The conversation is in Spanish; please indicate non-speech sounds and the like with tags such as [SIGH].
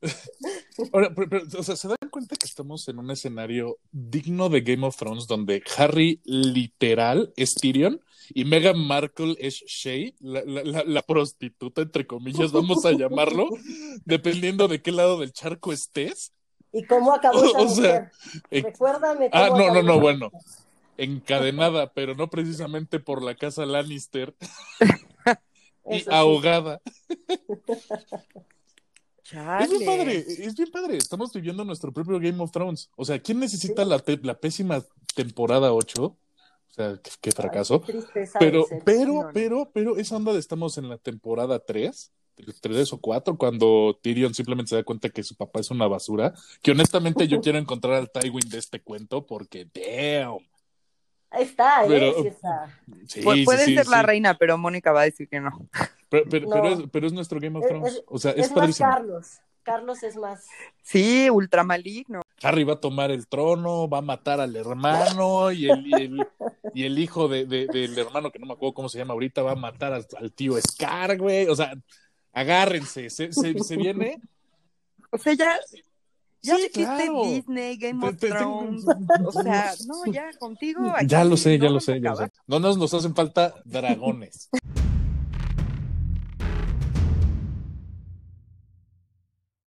[LAUGHS] Ahora, pero, pero, o sea, ¿se dan cuenta que estamos en un escenario digno de Game of Thrones donde Harry literal es Tyrion y Meghan Markle es Shay, la, la, la, la prostituta, entre comillas, vamos a llamarlo, [LAUGHS] dependiendo de qué lado del charco estés? ¿Y cómo acabó [LAUGHS] esa O sea, mujer? eh, Recuérdame cómo Ah, no, no, no, bueno. Encadenada, pero no precisamente por la casa Lannister y sí. Chale. Es bien padre, es bien padre. Estamos viviendo nuestro propio Game of Thrones. O sea, ¿quién necesita la, te- la pésima temporada 8? O sea, qué, qué fracaso. Ay, qué tristeza Pero, pero, pero, pero, esa onda de estamos en la temporada 3, 3 o 4, cuando Tyrion simplemente se da cuenta que su papá es una basura. Que honestamente yo [LAUGHS] quiero encontrar al Tywin de este cuento porque, damn. Ahí está, ¿eh? Pero- Sí está. Sí, Pu- sí, puede sí, ser la sí. reina, pero Mónica va a decir que no. Pero, pero, No. pero es, pero es nuestro Game of Es- Thrones. es- o sea, es, Es, más padrísimo. Carlos. Carlos es más. Sí, ultramaligno. Harry va a tomar el trono, va a matar al hermano y el, y el, y el hijo de, de- del hermano, que no me acuerdo cómo se llama ahorita, va a matar al, al tío Scar, güey. O sea, agárrense, se, se, se viene. O sea, ya, ya Sí, dijiste claro. Disney, Game Te- of te- Thrones. tengo- O sea, no, ya contigo. aquí Ya lo sé, no ya lo vas a sé, ya lo sé. No nos, nos hacen falta dragones.